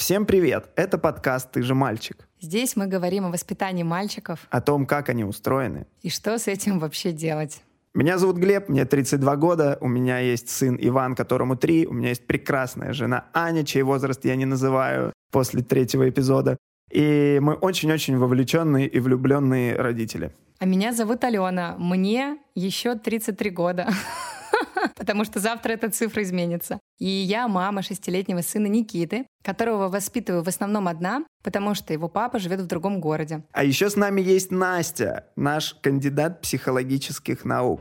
Всем привет! Это подкаст «Ты же мальчик». Здесь мы говорим о воспитании мальчиков. О том, как они устроены. И что с этим вообще делать. Меня зовут Глеб, мне 32 года, у меня есть сын Иван, которому 3, у меня есть прекрасная жена Аня, чей возраст я не называю после третьего эпизода. И мы очень-очень вовлеченные и влюбленные родители. А меня зовут Алена, мне еще 33 года. потому что завтра эта цифра изменится. И я мама шестилетнего сына Никиты, которого воспитываю в основном одна, потому что его папа живет в другом городе. А еще с нами есть Настя, наш кандидат психологических наук.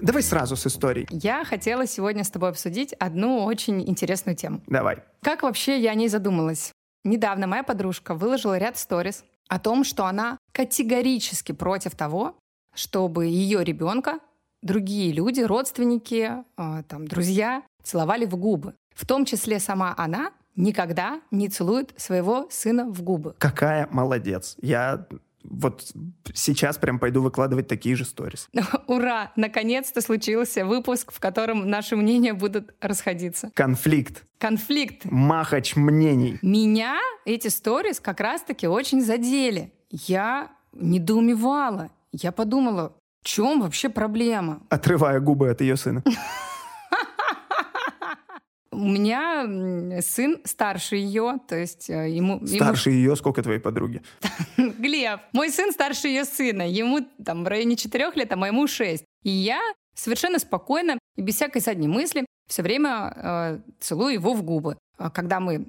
Давай сразу с историей. Я хотела сегодня с тобой обсудить одну очень интересную тему. Давай. Как вообще я о ней задумалась? Недавно моя подружка выложила ряд сториз о том, что она категорически против того, чтобы ее ребенка другие люди, родственники, э, там, друзья целовали в губы. В том числе сама она никогда не целует своего сына в губы. Какая молодец. Я вот сейчас прям пойду выкладывать такие же сторис. Ура! Наконец-то случился выпуск, в котором наши мнения будут расходиться. Конфликт. Конфликт. Махач мнений. Меня эти сторис как раз-таки очень задели. Я недоумевала. Я подумала, в чем вообще проблема? Отрывая губы от ее сына. У меня сын старше ее, то есть э, ему... Старше ему... ее? Сколько твоей подруги? Глеб, мой сын старше ее сына. Ему там в районе четырех лет, а моему шесть. И я совершенно спокойно и без всякой задней мысли все время э, целую его в губы. А когда мы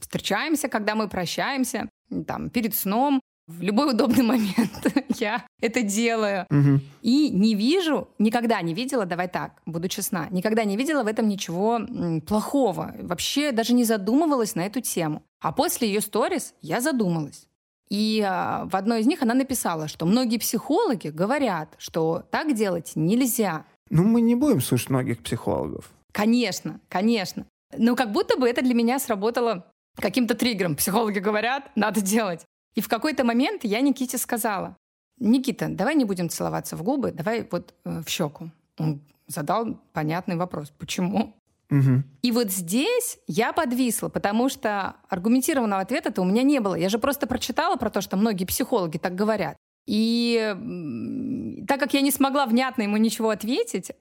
встречаемся, когда мы прощаемся, там, перед сном, в любой удобный момент я это делаю. Угу. И не вижу, никогда не видела, давай так, буду честна, никогда не видела в этом ничего плохого. Вообще даже не задумывалась на эту тему. А после ее сторис я задумалась. И а, в одной из них она написала, что многие психологи говорят, что так делать нельзя. Ну, мы не будем слушать многих психологов. Конечно, конечно. Но как будто бы это для меня сработало каким-то триггером. Психологи говорят, надо делать. И в какой-то момент я Никите сказала, Никита, давай не будем целоваться в губы, давай вот э, в щеку. Он задал понятный вопрос. Почему? Угу. И вот здесь я подвисла, потому что аргументированного ответа-то у меня не было. Я же просто прочитала про то, что многие психологи так говорят. И так как я не смогла внятно ему ничего ответить,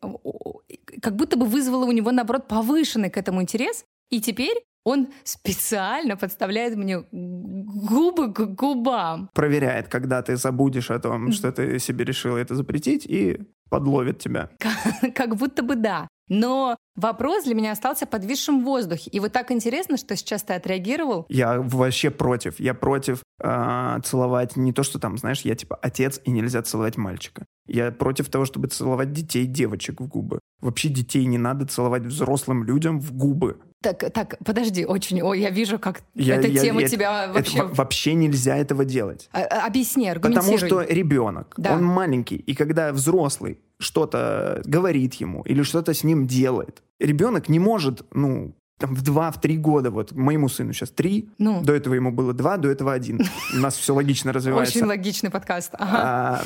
как будто бы вызвало у него, наоборот, повышенный к этому интерес. И теперь он специально подставляет мне губы к губам. Проверяет, когда ты забудешь о том, что ты себе решила это запретить, и подловит тебя. Как будто бы да. Но вопрос для меня остался подвисшим в воздухе. И вот так интересно, что сейчас ты отреагировал. Я вообще против. Я против э, целовать не то, что там, знаешь, я типа отец, и нельзя целовать мальчика. Я против того, чтобы целовать детей, девочек в губы. Вообще детей не надо целовать взрослым людям в губы. Так, так, подожди, очень, ой, я вижу, как я, эта я, тема я, тебя это, вообще... Это, вообще нельзя этого делать. А, а объясни, аргументируй. Потому что ребенок, да. он маленький, и когда взрослый что-то говорит ему или что-то с ним делает, ребенок не может, ну, там, в два, в три года, вот моему сыну сейчас три, ну. до этого ему было два, до этого один. У нас все логично развивается. Очень логичный подкаст. Ага. А,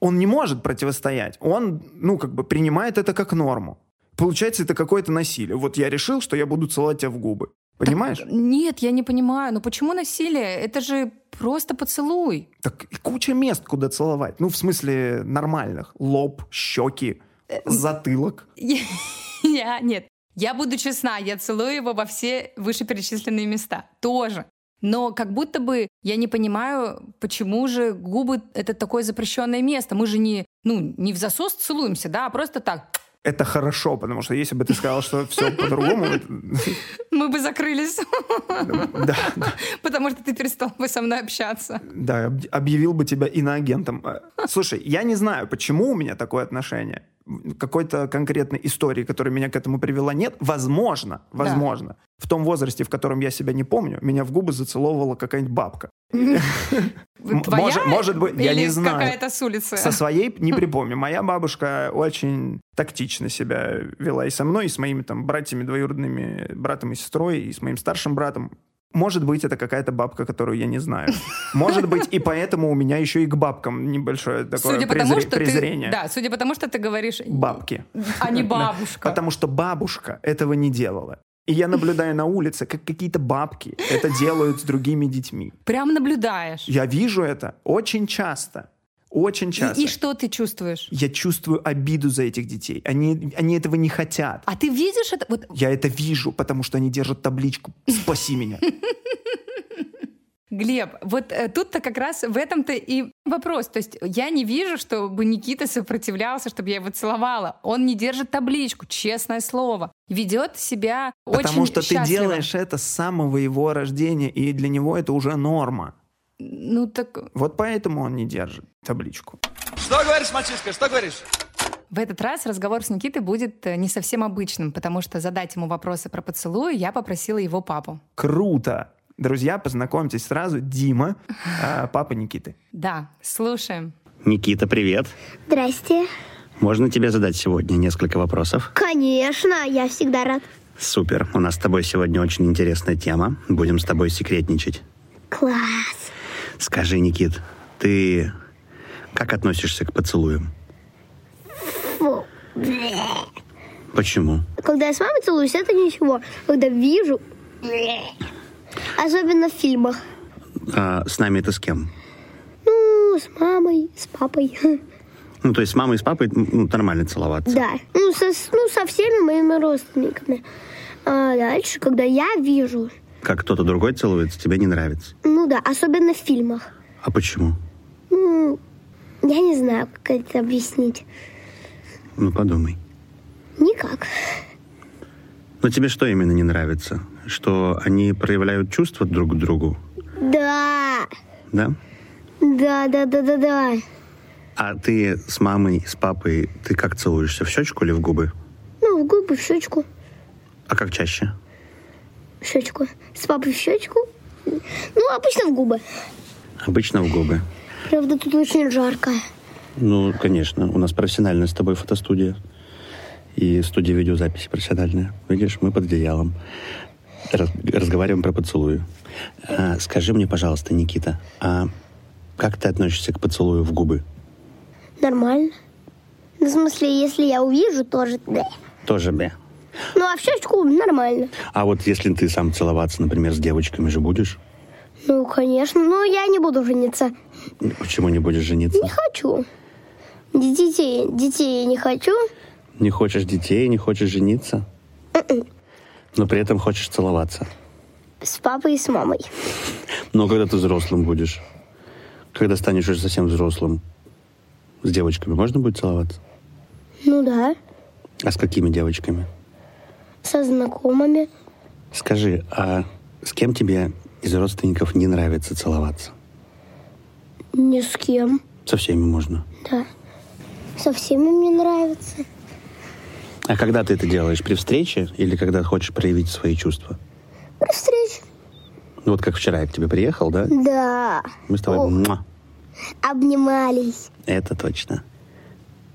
он не может противостоять. Он, ну, как бы принимает это как норму. Получается, это какое-то насилие. Вот я решил, что я буду целовать тебя в губы. Понимаешь? Так, нет, я не понимаю. Но почему насилие? Это же просто поцелуй. Так и куча мест, куда целовать. Ну, в смысле нормальных. Лоб, щеки, э, затылок. Я, нет. Я буду честна, я целую его во все вышеперечисленные места. Тоже. Но как будто бы я не понимаю, почему же губы — это такое запрещенное место. Мы же не, ну, не в засос целуемся, да, а просто так это хорошо, потому что если бы ты сказал, что все по-другому... Мы бы закрылись. Да. Потому что ты перестал бы со мной общаться. Да, объявил бы тебя иноагентом. Слушай, я не знаю, почему у меня такое отношение какой-то конкретной истории, которая меня к этому привела, нет. Возможно, возможно. Да. В том возрасте, в котором я себя не помню, меня в губы зацеловывала какая-нибудь бабка. Твоя может, может быть, я не знаю. какая-то с улицы? Со своей не припомню. Моя бабушка очень тактично себя вела и со мной, и с моими там братьями двоюродными, братом и сестрой, и с моим старшим братом. Может быть, это какая-то бабка, которую я не знаю. Может быть, и поэтому у меня еще и к бабкам небольшое такое судя презр... потому, что презрение. Ты, да, судя по тому, что ты говоришь... Бабки. А не бабушка. Потому что бабушка этого не делала. И я наблюдаю на улице, как какие-то бабки это делают с другими детьми. Прям наблюдаешь? Я вижу это очень часто. Очень часто. И, и что ты чувствуешь? Я чувствую обиду за этих детей. Они, они этого не хотят. А ты видишь это? Вот... Я это вижу, потому что они держат табличку «Спаси меня». Глеб, вот э, тут-то как раз в этом-то и вопрос. То есть я не вижу, чтобы Никита сопротивлялся, чтобы я его целовала. Он не держит табличку, честное слово. Ведет себя Потому очень Потому что счастливо. ты делаешь это с самого его рождения, и для него это уже норма. Ну так... Вот поэтому он не держит табличку. Что говоришь, мальчишка, что говоришь? В этот раз разговор с Никитой будет э, не совсем обычным, потому что задать ему вопросы про поцелуй я попросила его папу. Круто! Друзья, познакомьтесь сразу. Дима, а, папа Никиты. Да, слушаем. Никита, привет. Здрасте. Можно тебе задать сегодня несколько вопросов? Конечно, я всегда рад. Супер. У нас с тобой сегодня очень интересная тема. Будем с тобой секретничать. Класс. Скажи, Никит, ты как относишься к поцелуям? Фу. Почему? Когда я с мамой целуюсь, это ничего. Когда вижу... Особенно в фильмах. А с нами это с кем? Ну, с мамой, с папой. Ну, то есть с мамой и с папой ну, нормально целоваться? Да. Ну со, ну, со всеми моими родственниками. А дальше, когда я вижу... Как кто-то другой целуется, тебе не нравится? Ну да, особенно в фильмах. А почему? Ну, я не знаю, как это объяснить. Ну, подумай. Никак. Но тебе что именно не нравится? Что они проявляют чувства друг к другу? Да. Да? Да, да, да, да, да. А ты с мамой, с папой, ты как целуешься? В щечку или в губы? Ну, в губы, в щечку. А как чаще? В щечку. С папой в щечку. Ну, обычно в губы. Обычно в губы. Правда, тут очень жарко. Ну, конечно. У нас профессиональная с тобой фотостудия. И студия видеозаписи профессиональная. Видишь, мы под одеялом. Раз, разговариваем про поцелуи. А, скажи мне, пожалуйста, Никита, а как ты относишься к поцелую в губы? Нормально. Ну, в смысле, если я увижу, тоже да. Тоже бе. Ну, а в щечку нормально. А вот если ты сам целоваться, например, с девочками же будешь? Ну, конечно. Но я не буду жениться. Почему не будешь жениться? Не хочу. Детей, детей я не хочу. Не хочешь детей, не хочешь жениться? М-м. Но при этом хочешь целоваться? С папой и с мамой. Но когда ты взрослым будешь? Когда станешь уже совсем взрослым? С девочками можно будет целоваться? Ну да. А с какими девочками? Со знакомыми. Скажи, а с кем тебе из родственников не нравится целоваться? Ни с кем. Со всеми можно? Да. Со всеми мне нравится. А когда ты это делаешь? При встрече или когда хочешь проявить свои чувства? При встрече. Вот как вчера я к тебе приехал, да? Да. Мы с тобой муа. Обнимались. Это точно.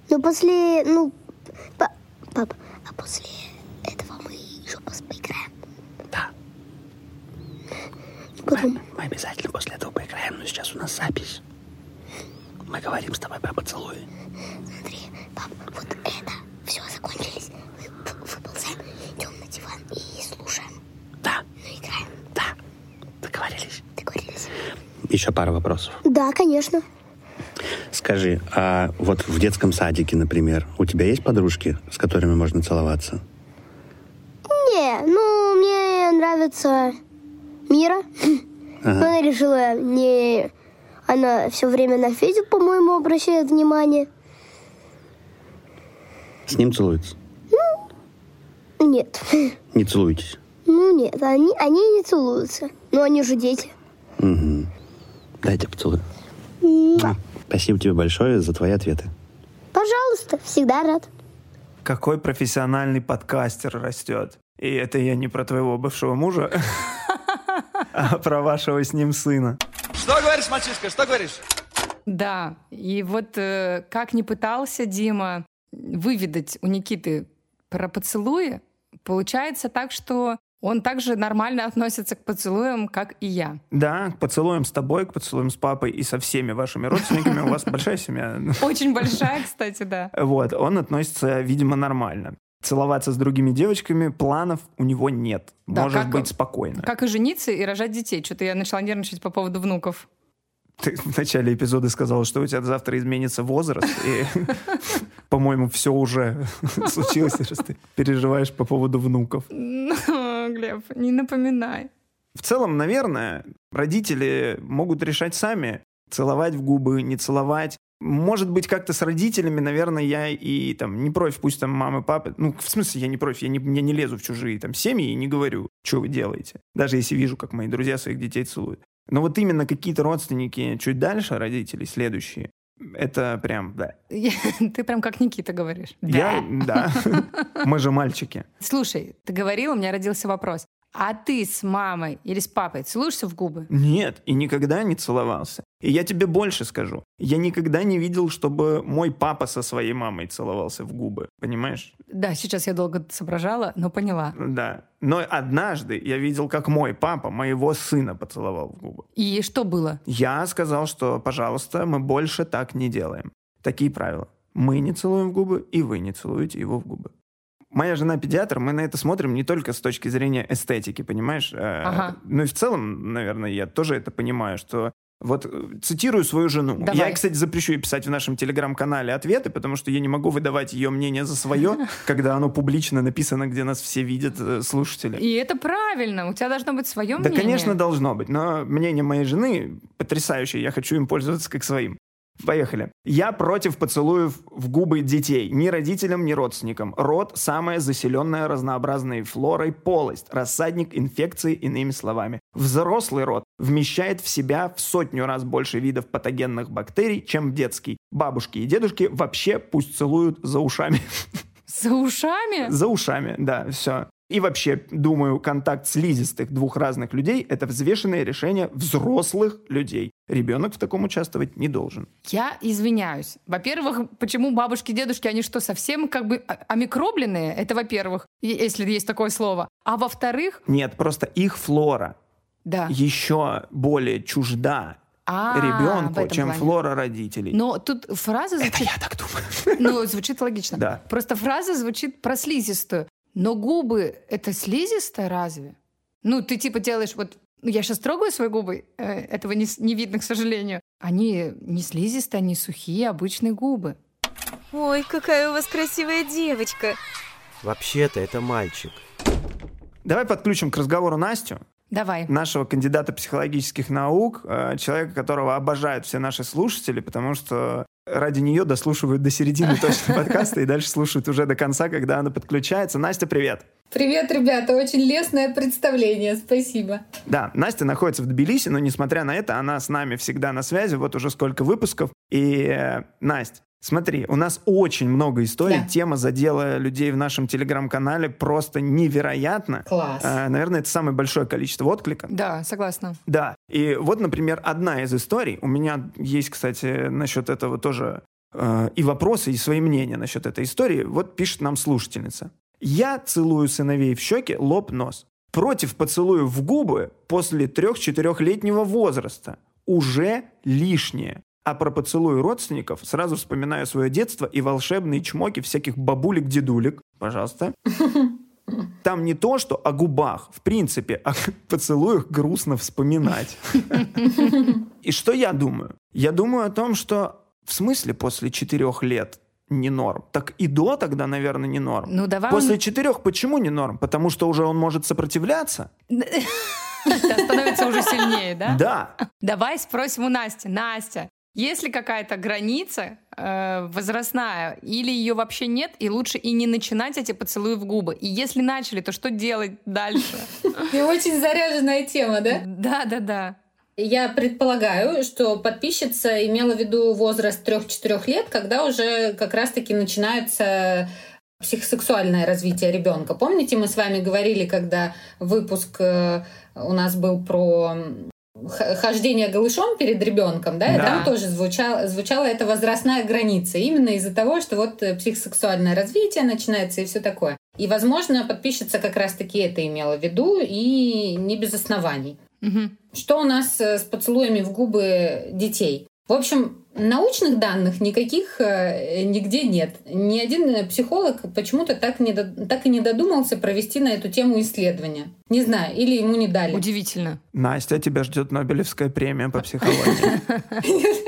Ну, после... Ну, па- пап, а после этого мы еще поиграем. Да. Потом... Мы, мы обязательно после этого поиграем, но сейчас у нас запись. Мы говорим с тобой про поцелуи. Смотри, пап, вот это. Все, закончились. Мы п- выползаем, идем на диван и слушаем. Да, Ну, играем. да. Договорились. Договорились? Еще пара вопросов. Да, конечно. Скажи, а вот в детском садике, например, у тебя есть подружки, с которыми можно целоваться? Не, ну, мне нравится Мира. Но она решила не... Она все время на Федю, по-моему, обращает внимание. С ним целуются? Нет. Не целуйтесь. Ну, нет, они, они не целуются. Но они же дети. Угу. Дайте поцелуй. Муа. Спасибо тебе большое за твои ответы. Пожалуйста, всегда рад. Какой профессиональный подкастер растет. И это я не про твоего бывшего мужа, а про вашего с ним сына. Что говоришь, мальчишка, что говоришь? Да, и вот э, как ни пытался Дима выведать у Никиты про поцелуи, получается так, что он также нормально относится к поцелуям, как и я. Да, к поцелуям с тобой, к поцелуям с папой и со всеми вашими родственниками. У вас большая семья. Очень большая, кстати, да. Вот, он относится, видимо, нормально. Целоваться с другими девочками планов у него нет. Да, Может как, быть спокойно. Как и жениться и рожать детей. Что-то я начала нервничать по поводу внуков. Ты в начале эпизода сказала, что у тебя завтра изменится возраст, и, по-моему, все уже случилось, раз ты переживаешь по поводу внуков. Глеб, не напоминай. В целом, наверное, родители могут решать сами, целовать в губы, не целовать. Может быть, как-то с родителями, наверное, я и там не против, пусть там мамы, папы. Ну, в смысле, я не против, я не, я не лезу в чужие там семьи и не говорю, что вы делаете. Даже если вижу, как мои друзья своих детей целуют. Но вот именно какие-то родственники чуть дальше, родители следующие, это прям, да. Ты прям как Никита говоришь. Я, да. Мы же мальчики. Слушай, ты говорил, у меня родился вопрос. А ты с мамой или с папой целуешься в губы? Нет, и никогда не целовался. И я тебе больше скажу. Я никогда не видел, чтобы мой папа со своей мамой целовался в губы. Понимаешь? Да, сейчас я долго соображала, но поняла. Да. Но однажды я видел, как мой папа моего сына поцеловал в губы. И что было? Я сказал, что, пожалуйста, мы больше так не делаем. Такие правила. Мы не целуем в губы, и вы не целуете его в губы моя жена педиатр, мы на это смотрим не только с точки зрения эстетики, понимаешь? Э, ага. Ну и в целом, наверное, я тоже это понимаю, что вот э, цитирую свою жену. Давай. Я, кстати, запрещу ей писать в нашем телеграм-канале ответы, потому что я не могу выдавать ее мнение за свое, когда оно публично написано, где нас все видят э, слушатели. И это правильно. У тебя должно быть свое мнение. Да, конечно, должно быть. Но мнение моей жены потрясающее. Я хочу им пользоваться как своим. Поехали. Я против поцелуев в губы детей. Ни родителям, ни родственникам. Рот – самая заселенная разнообразной флорой полость. Рассадник инфекции, иными словами. Взрослый рот вмещает в себя в сотню раз больше видов патогенных бактерий, чем детский. Бабушки и дедушки вообще пусть целуют за ушами. За ушами? За ушами, да, все. И вообще, думаю, контакт слизистых двух разных людей – это взвешенное решение взрослых людей. Ребенок в таком участвовать не должен. Я извиняюсь. Во-первых, почему бабушки, дедушки, они что, совсем как бы омикробленные? Это во-первых, если есть такое слово. А во-вторых... Нет, просто их флора да. еще более чужда а, ребенку, чем плане. флора родителей. Но тут фраза звучит... Это я так думаю. Ну, звучит логично. Да. Просто фраза звучит про слизистую. Но губы — это слизистая разве? Ну, ты типа делаешь вот... Ну, я сейчас трогаю свои губы, э, этого не, не видно, к сожалению. Они не слизистые, они сухие, обычные губы. Ой, какая у вас красивая девочка. Вообще-то это мальчик. Давай подключим к разговору Настю. Давай. Нашего кандидата психологических наук, э, человека, которого обожают все наши слушатели, потому что ради нее дослушивают до середины точно подкаста и дальше слушают уже до конца, когда она подключается. Настя, привет! Привет, ребята! Очень лестное представление, спасибо. Да, Настя находится в Тбилиси, но несмотря на это, она с нами всегда на связи, вот уже сколько выпусков. И, э, Настя, Смотри, у нас очень много историй. Да. Тема задела людей в нашем телеграм-канале просто невероятно. Класс. Э, наверное, это самое большое количество откликов. Да, согласна. Да. И вот, например, одна из историй. У меня есть, кстати, насчет этого тоже э, и вопросы, и свои мнения насчет этой истории. Вот пишет нам слушательница. Я целую сыновей в щеки, лоб, нос. Против поцелуев в губы после трех-четырехлетнего возраста. Уже лишнее. А про поцелуй родственников сразу вспоминаю свое детство и волшебные чмоки всяких бабулек-дедулек. Пожалуйста. Там не то, что о губах. В принципе, о поцелуях грустно вспоминать. И что я думаю? Я думаю о том, что в смысле после четырех лет не норм. Так и до тогда, наверное, не норм. Ну, давай После он... четырех почему не норм? Потому что уже он может сопротивляться. Становится уже сильнее, да? Да. Давай спросим у Насти. Настя, есть ли какая-то граница э, возрастная, или ее вообще нет, и лучше и не начинать эти поцелуи в губы? И если начали, то что делать дальше? И очень заряженная тема, да? Да, да, да. Я предполагаю, что подписчица имела в виду возраст 3-4 лет, когда уже как раз-таки начинается психосексуальное развитие ребенка. Помните, мы с вами говорили, когда выпуск э, у нас был про хождение голышом перед ребенком, да, да. там тоже звучало, звучала эта возрастная граница, именно из-за того, что вот э, психосексуальное развитие начинается и все такое. И, возможно, подписчица как раз-таки это имела в виду, и не без оснований. Угу. Что у нас э, с поцелуями в губы детей? В общем, научных данных никаких э, нигде нет. Ни один психолог почему-то так, не, так и не додумался провести на эту тему исследование. Не знаю, или ему не дали. Удивительно. Настя, тебя ждет Нобелевская премия по психологии.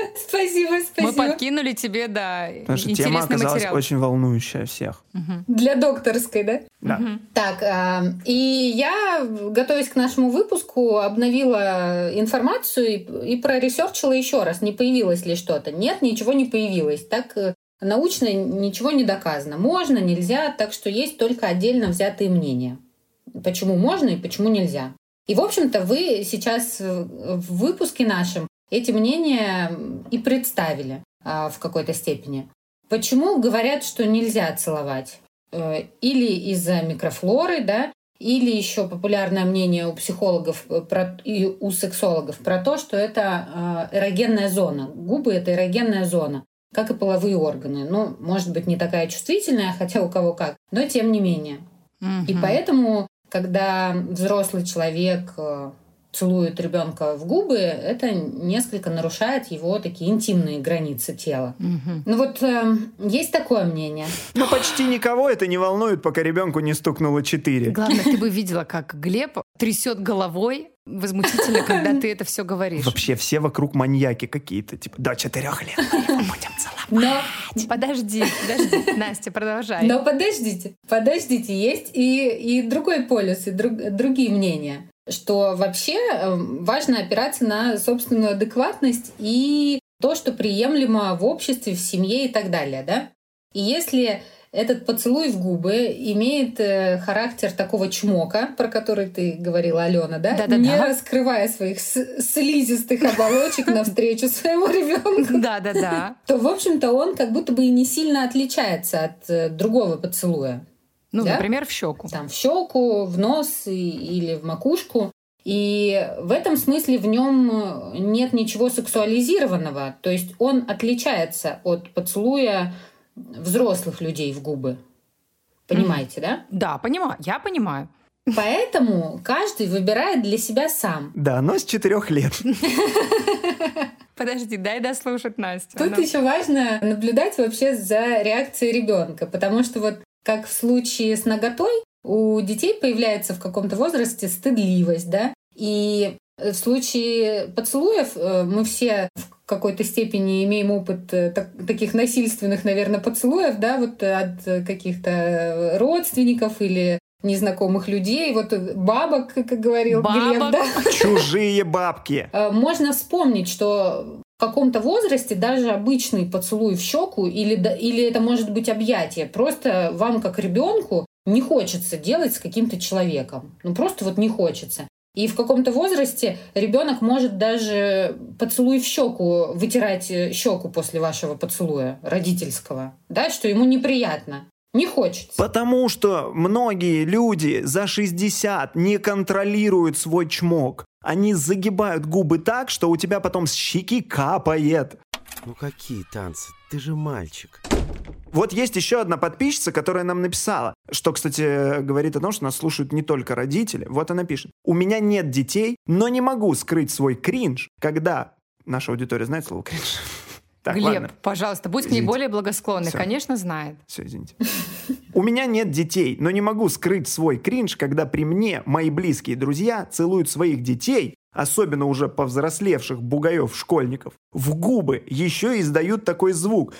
Спасибо, спасибо. Мы подкинули тебе, да, Потому что тема оказалась очень волнующая всех. Для докторской, да? Да. Так, а, и я, готовясь к нашему выпуску, обновила информацию и проресерчила еще раз, не появилось ли что-то. Нет, ничего не появилось. Так э, научно ничего не доказано. Можно, нельзя, так что есть только отдельно взятые мнения. Почему можно и почему нельзя. И, в общем-то, вы сейчас в выпуске нашем эти мнения и представили а, в какой-то степени. Почему говорят, что нельзя целовать? Э, или из-за микрофлоры, да, или еще популярное мнение у психологов э, про, и у сексологов про то, что это э, эрогенная зона. Губы — это эрогенная зона, как и половые органы. Ну, может быть, не такая чувствительная, хотя у кого как, но тем не менее. Угу. И поэтому, когда взрослый человек целует ребенка в губы, это несколько нарушает его такие интимные границы тела. Угу. Ну вот э, есть такое мнение. Но почти никого это не волнует, пока ребенку не стукнуло 4. Главное, ты бы видела, как Глеб трясет головой возмутительно, когда ты это все говоришь. Вообще все вокруг маньяки какие-то, типа до четырех лет мы будем целовать. Но... Подожди, подожди, Настя, продолжай. Но подождите, подождите, есть и, и другой полюс, и друг, другие мнения что вообще эм, важно опираться на собственную адекватность и то, что приемлемо в обществе, в семье и так далее, да? И если этот поцелуй в губы имеет э, характер такого чмока, про который ты говорила, Алена, да? Да, да, не да. раскрывая своих слизистых оболочек навстречу своему ребенку. Да, да, да. То, в общем-то, он как будто бы и не сильно отличается от э, другого поцелуя. Ну, да? например, в щеку. Там в щеку, в нос и, или в макушку. И в этом смысле в нем э, нет ничего сексуализированного. То есть он отличается от поцелуя взрослых людей в губы. Понимаете, mm. да? Да, понимаю. Я понимаю. Поэтому каждый выбирает для себя сам. Да, но с четырех лет. Подожди, дай дослушать Настю. Тут еще важно наблюдать вообще за реакцией ребенка, потому что вот как в случае с наготой, у детей появляется в каком-то возрасте стыдливость, да, и в случае поцелуев э, мы все в какой-то степени имеем опыт э, так, таких насильственных, наверное, поцелуев, да, вот от каких-то родственников или незнакомых людей, вот бабок, как говорил бабок. Глеб, да. Чужие бабки. Э, можно вспомнить, что в каком-то возрасте даже обычный поцелуй в щеку или, или это может быть объятие. Просто вам, как ребенку, не хочется делать с каким-то человеком. Ну просто вот не хочется. И в каком-то возрасте ребенок может даже поцелуй в щеку вытирать э, щеку после вашего поцелуя родительского, да, что ему неприятно. Не хочется. Потому что многие люди за 60 не контролируют свой чмок. Они загибают губы так, что у тебя потом с щеки капает. Ну какие танцы? Ты же мальчик. Вот есть еще одна подписчица, которая нам написала, что, кстати, говорит о том, что нас слушают не только родители. Вот она пишет. У меня нет детей, но не могу скрыть свой кринж, когда... Наша аудитория знает слово кринж? Так, Глеб, ладно. пожалуйста, будь извините. к ней более благосклонный. Все. Конечно, знает. Все, извините. У меня нет детей, но не могу скрыть свой кринж, когда при мне мои близкие друзья целуют своих детей, особенно уже повзрослевших бугаев-школьников, в губы еще и издают такой звук.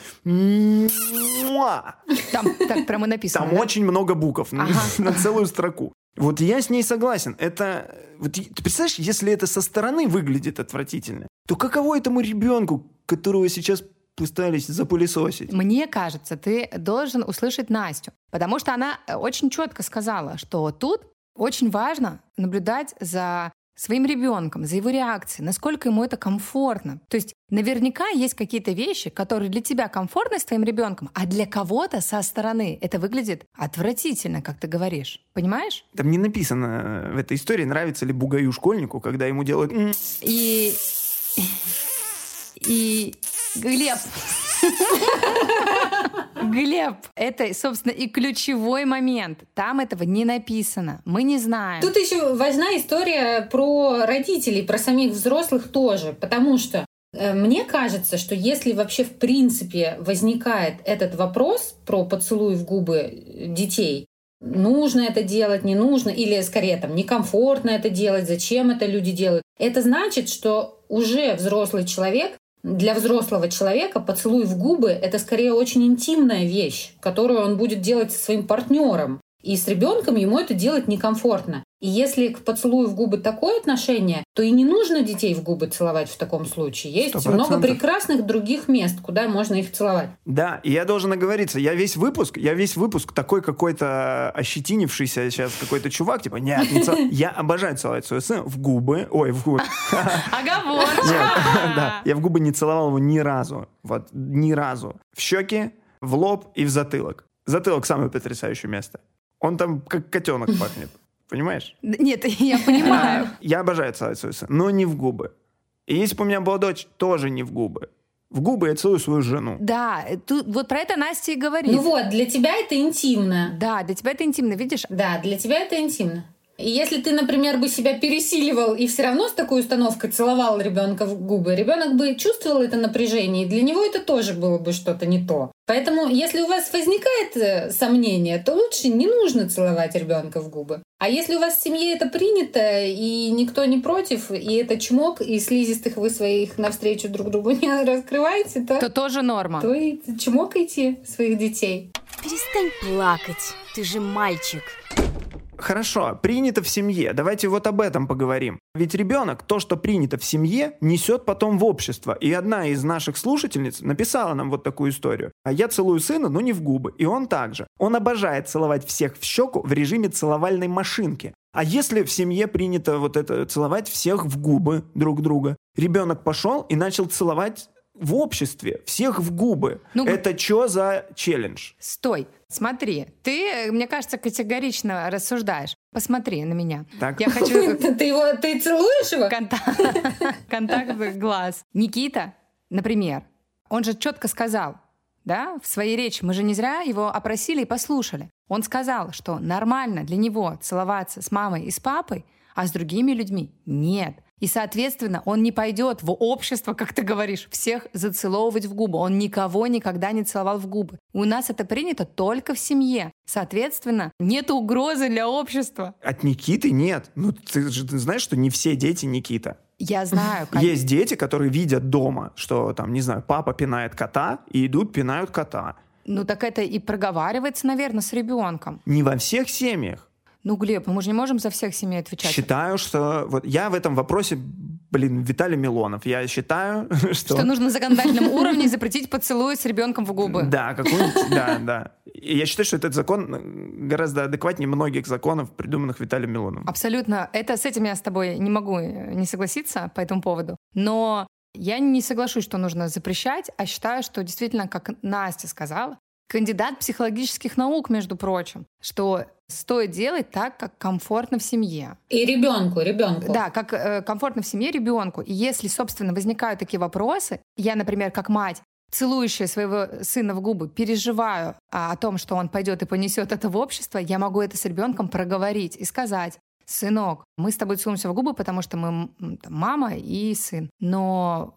Там так прямо написано. Там да? очень много букв ага. на целую строку. Вот я с ней согласен. Это, вот, ты представляешь, если это со стороны выглядит отвратительно, то каково этому ребенку, которого сейчас пытались запылесосить. Мне кажется, ты должен услышать Настю, потому что она очень четко сказала, что тут очень важно наблюдать за своим ребенком, за его реакцией, насколько ему это комфортно. То есть наверняка есть какие-то вещи, которые для тебя комфортны с твоим ребенком, а для кого-то со стороны это выглядит отвратительно, как ты говоришь. Понимаешь? Там не написано в этой истории, нравится ли бугаю школьнику, когда ему делают... И... И... Глеб. Глеб, это, собственно, и ключевой момент. Там этого не написано. Мы не знаем. Тут еще важна история про родителей, про самих взрослых тоже. Потому что э, мне кажется, что если вообще в принципе возникает этот вопрос про поцелуй в губы детей, нужно это делать, не нужно, или скорее там некомфортно это делать, зачем это люди делают, это значит, что уже взрослый человек для взрослого человека поцелуй в губы — это скорее очень интимная вещь, которую он будет делать со своим партнером. И с ребенком ему это делать некомфортно. И если к поцелую в губы такое отношение, то и не нужно детей в губы целовать в таком случае. Есть 100%. много прекрасных других мест, куда можно их целовать. Да, и я должен оговориться, я весь выпуск, я весь выпуск такой какой-то ощетинившийся сейчас какой-то чувак, типа, нет, не цел... я обожаю целовать свою сына в губы, ой, в губы. Оговорочка! Да, я в губы не целовал его ни разу, вот, ни разу. В щеки, в лоб и в затылок. Затылок самое потрясающее место. Он там как котенок пахнет. Понимаешь? Нет, я понимаю. Я обожаю целовать свою сына, но не в губы. И если бы у меня была дочь, тоже не в губы. В губы я целую свою жену. Да, тут, вот про это Настя и говорит. Ну вот, для тебя это интимно. Да, для тебя это интимно, видишь? Да, для тебя это интимно. И если ты, например, бы себя пересиливал и все равно с такой установкой целовал ребенка в губы, ребенок бы чувствовал это напряжение, и для него это тоже было бы что-то не то. Поэтому, если у вас возникает э, сомнение, то лучше не нужно целовать ребенка в губы. А если у вас в семье это принято, и никто не против, и это чмок, и слизистых вы своих навстречу друг другу не раскрываете, то... То тоже норма. То и чмокайте своих детей. Перестань плакать, ты же мальчик. Хорошо, принято в семье. Давайте вот об этом поговорим. Ведь ребенок то, что принято в семье, несет потом в общество. И одна из наших слушательниц написала нам вот такую историю. А я целую сына, но не в губы. И он также. Он обожает целовать всех в щеку в режиме целовальной машинки. А если в семье принято вот это целовать всех в губы друг друга? Ребенок пошел и начал целовать в обществе, всех в губы. Ну, это что за челлендж? Стой, смотри, ты, мне кажется, категорично рассуждаешь. Посмотри на меня. Так. Я хочу... Ты его, ты целуешь его? Контакт глаз. Никита, например, он же четко сказал, да, в своей речи, мы же не зря его опросили и послушали. Он сказал, что нормально для него целоваться с мамой и с папой, а с другими людьми нет. И, соответственно, он не пойдет в общество, как ты говоришь, всех зацеловывать в губы. Он никого никогда не целовал в губы. У нас это принято только в семье. Соответственно, нет угрозы для общества. От Никиты нет. Ну, ты же знаешь, что не все дети Никита. Я знаю. Как... Есть дети, которые видят дома, что там, не знаю, папа пинает кота, и идут пинают кота. Ну так это и проговаривается, наверное, с ребенком. Не во всех семьях. Ну, Глеб, мы же не можем за всех семей отвечать. Считаю, что... Вот я в этом вопросе, блин, Виталий Милонов. Я считаю, что... Что нужно на законодательном уровне запретить поцелуй с ребенком в губы. Да, какой-нибудь... Да, да. И я считаю, что этот закон гораздо адекватнее многих законов, придуманных Виталием Милоновым. Абсолютно. Это с этим я с тобой не могу э, не согласиться по этому поводу. Но я не соглашусь, что нужно запрещать, а считаю, что действительно, как Настя сказала, кандидат психологических наук, между прочим, что стоит делать так, как комфортно в семье. И ребенку, ребенку. Да, как э, комфортно в семье ребенку. И если, собственно, возникают такие вопросы, я, например, как мать, целующая своего сына в губы, переживаю а, о том, что он пойдет и понесет это в общество, я могу это с ребенком проговорить и сказать, сынок, мы с тобой целуемся в губы, потому что мы там, мама и сын. Но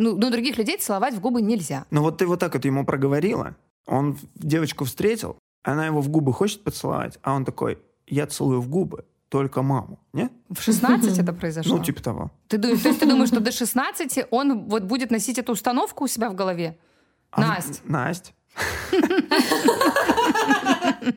ну, ну, других людей целовать в губы нельзя. Ну вот ты вот так вот ему проговорила, он девочку встретил, она его в губы хочет поцеловать, а он такой, я целую в губы только маму, не? В 16 это произошло? Ну, типа того. Ты, то есть ты думаешь, что до 16 он вот будет носить эту установку у себя в голове? А Настя. Настя.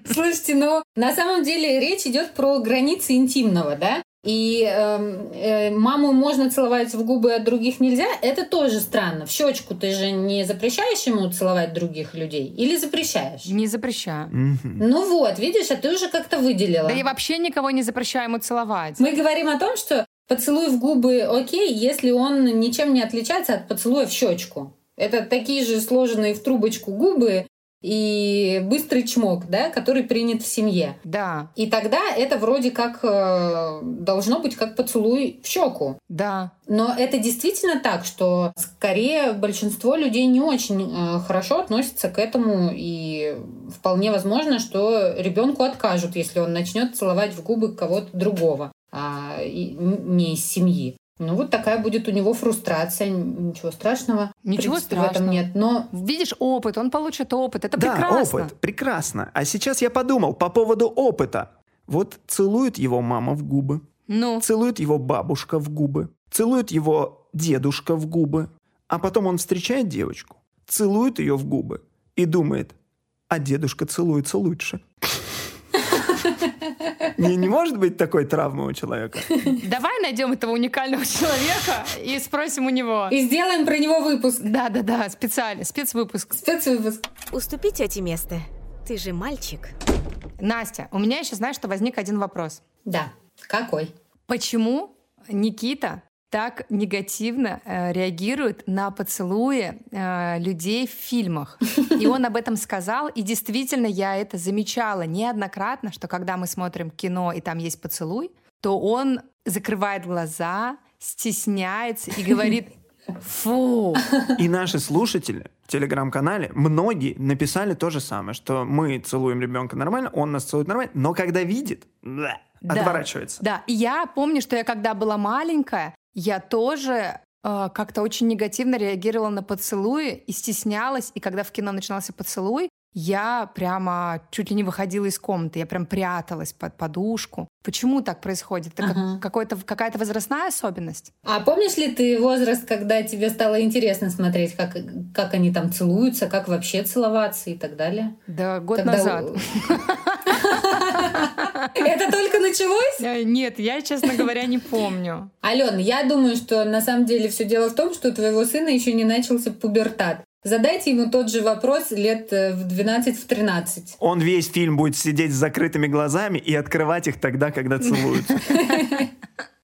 Слушайте, ну на самом деле речь идет про границы интимного, да? И э, э, маму можно целовать в губы, а других нельзя, это тоже странно. В щечку ты же не запрещаешь ему целовать других людей? Или запрещаешь? Не запрещаю. Ну вот, видишь, а ты уже как-то выделила. Да я вообще никого не запрещаю ему целовать. Мы говорим о том, что поцелуй в губы окей, если он ничем не отличается от поцелуя в щечку. Это такие же сложенные в трубочку губы, и быстрый чмок, да, который принят в семье. Да. И тогда это вроде как э, должно быть как поцелуй в щеку. Да. Но это действительно так, что скорее большинство людей не очень э, хорошо относятся к этому, и вполне возможно, что ребенку откажут, если он начнет целовать в губы кого-то другого, а не из семьи. Ну вот такая будет у него фрустрация, ничего страшного. Ничего страшного. В этом нет, но... Видишь, опыт, он получит опыт, это да, прекрасно. опыт, прекрасно. А сейчас я подумал по поводу опыта. Вот целует его мама в губы. Ну? Целует его бабушка в губы. Целует его дедушка в губы. А потом он встречает девочку, целует ее в губы и думает, а дедушка целуется лучше. Не, не может быть такой травмы у человека. Давай найдем этого уникального человека и спросим у него. И сделаем про него выпуск. Да-да-да, специально, спецвыпуск. Спецвыпуск. Уступите эти место. Ты же мальчик. Настя, у меня еще, знаешь, что возник один вопрос. Да. Какой? Почему Никита так негативно э, реагирует на поцелуи э, людей в фильмах. И он об этом сказал, и действительно я это замечала неоднократно, что когда мы смотрим кино и там есть поцелуй, то он закрывает глаза, стесняется и говорит Фу. И наши слушатели в телеграм-канале, многие написали то же самое, что мы целуем ребенка нормально, он нас целует нормально, но когда видит, да, отворачивается. Да, и я помню, что я когда была маленькая, я тоже э, как-то очень негативно реагировала на поцелуи и стеснялась. И когда в кино начинался поцелуй, я прямо чуть ли не выходила из комнаты, я прям пряталась под подушку. Почему так происходит? Это ага. какой-то, какая-то возрастная особенность? А помнишь ли ты возраст, когда тебе стало интересно смотреть, как, как они там целуются, как вообще целоваться и так далее? Да, год когда... назад. Это только началось? Нет, я, честно говоря, не помню. Ален, я думаю, что на самом деле все дело в том, что у твоего сына еще не начался пубертат. Задайте ему тот же вопрос лет э, в 12-13. Он весь фильм будет сидеть с закрытыми глазами и открывать их тогда, когда целуются.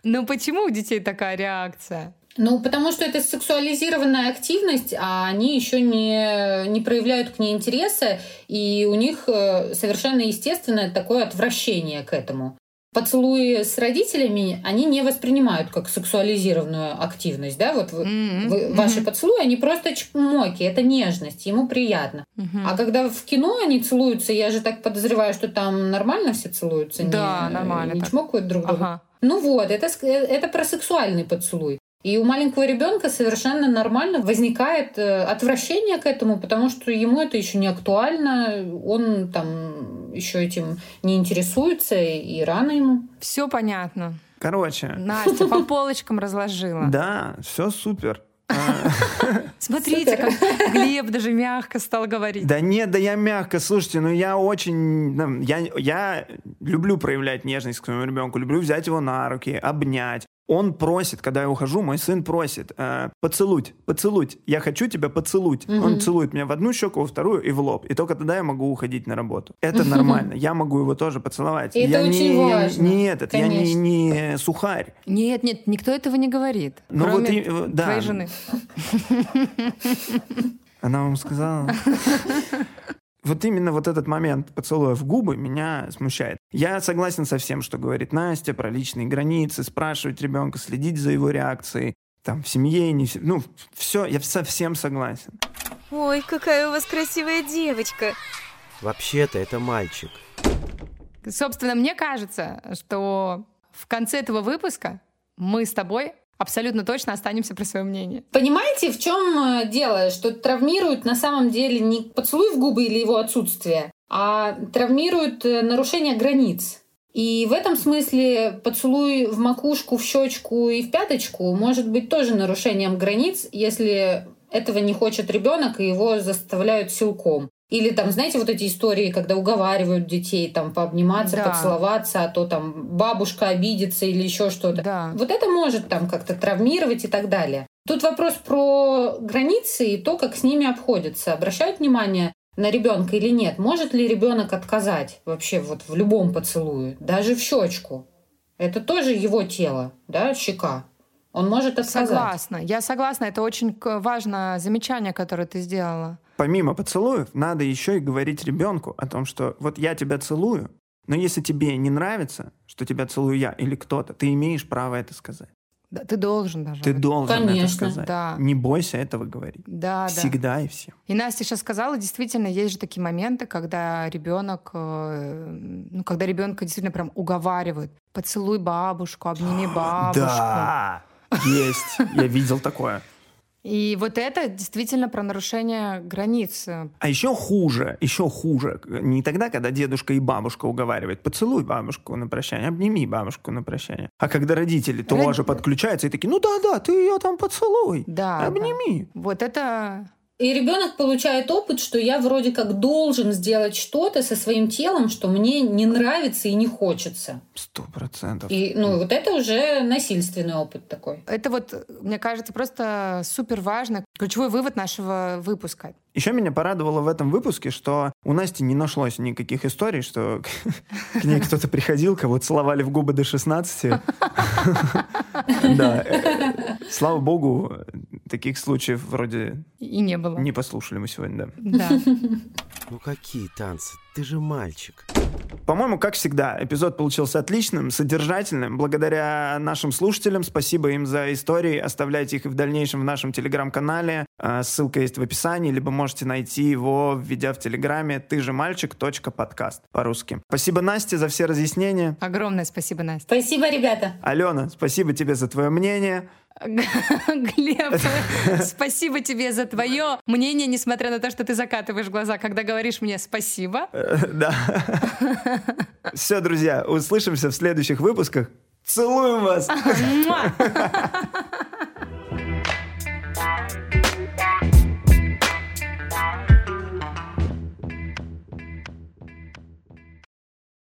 Ну почему у детей такая реакция? Ну, потому что это сексуализированная активность, а они еще не, не проявляют к ней интереса, и у них э, совершенно естественное такое отвращение к этому. Поцелуи с родителями они не воспринимают как сексуализированную активность, да, вот вы, mm-hmm. вы, ваши mm-hmm. поцелуи, они просто чмоки, это нежность, ему приятно. Mm-hmm. А когда в кино они целуются, я же так подозреваю, что там нормально все целуются, да, не, нормально, не так. чмокают друг друга. Ага. Ну вот, это, это про сексуальный поцелуй. И у маленького ребенка совершенно нормально возникает э, отвращение к этому, потому что ему это еще не актуально, он там еще этим не интересуется, и рано ему. Все понятно. Короче. Настя по полочкам разложила. Да, все супер. Смотрите, как Глеб даже мягко стал говорить. Да нет, да я мягко. Слушайте, ну я очень... Я, я люблю проявлять нежность к своему ребенку, люблю взять его на руки, обнять. Он просит, когда я ухожу, мой сын просит, э, поцелуть, поцелуть, я хочу тебя поцелуть. Угу. Он целует меня в одну щеку, во вторую и в лоб. И только тогда я могу уходить на работу. Это нормально, я могу его тоже поцеловать. И я это очень не, важно. Нет, это я не, не сухарь. Нет, нет, никто этого не говорит. Ну кроме вот и, э, да. твоей жены. Она вам сказала? Вот именно вот этот момент поцелуя в губы меня смущает. Я согласен со всем, что говорит Настя про личные границы, спрашивать ребенка, следить за его реакцией, там, в семье, не в семье. Ну, все, я совсем согласен. Ой, какая у вас красивая девочка. Вообще-то это мальчик. Собственно, мне кажется, что в конце этого выпуска мы с тобой абсолютно точно останемся при своем мнении. Понимаете, в чем э, дело? Что травмирует на самом деле не поцелуй в губы или его отсутствие, а травмирует э, нарушение границ. И в этом смысле поцелуй в макушку, в щечку и в пяточку может быть тоже нарушением границ, если этого не хочет ребенок и его заставляют силком. Или там, знаете, вот эти истории, когда уговаривают детей там пообниматься, да. поцеловаться, а то там бабушка обидится или еще что-то. Да. Вот это может там как-то травмировать и так далее. Тут вопрос про границы и то, как с ними обходятся. Обращают внимание на ребенка или нет? Может ли ребенок отказать вообще вот в любом поцелуе, даже в щечку? Это тоже его тело, да, щека. Он может отказать. Согласна. Я согласна. Это очень важное замечание, которое ты сделала. Помимо поцелуев, надо еще и говорить ребенку о том, что вот я тебя целую, но если тебе не нравится, что тебя целую я или кто-то, ты имеешь право это сказать. Да, ты должен даже. Ты должен Конечно. это сказать. Да. Не бойся этого говорить. Да, Всегда да. и всем. И Настя сейчас сказала, действительно, есть же такие моменты, когда ребенок, э, ну, когда ребенка действительно прям уговаривают. Поцелуй бабушку, обними бабушку. Да, есть. Я видел такое. И вот это действительно про нарушение границ. А еще хуже, еще хуже. Не тогда, когда дедушка и бабушка уговаривают, поцелуй бабушку на прощание, обними бабушку на прощание. А когда родители Род- тоже подключаются и такие, ну да-да, ты ее там поцелуй, Да. обними. да. Вот это И ребенок получает опыт, что я вроде как должен сделать что-то со своим телом, что мне не нравится и не хочется. Сто процентов. И ну вот это уже насильственный опыт такой. Это вот, мне кажется, просто супер важно. Ключевой вывод нашего выпуска. Еще меня порадовало в этом выпуске, что у Насти не нашлось никаких историй, что к ней кто-то приходил, кого целовали в губы до 16. Да. э, Слава богу, таких случаев вроде И не было. не послушали мы сегодня, да. Да. Ну какие танцы? Ты же мальчик. По-моему, как всегда, эпизод получился отличным, содержательным. Благодаря нашим слушателям, спасибо им за истории. Оставляйте их и в дальнейшем в нашем телеграм-канале. А, Ссылка есть в описании, либо можете найти его, введя в телеграме ты же мальчик. подкаст по-русски. Спасибо, Насте, за все разъяснения. Огромное спасибо, Настя. Спасибо, ребята. Алена, спасибо тебе за твое мнение. Глеб, спасибо тебе за твое мнение, несмотря на то, что ты закатываешь глаза, когда говоришь мне спасибо. Э, Да. Все, друзья, услышимся в следующих выпусках. Целуем вас!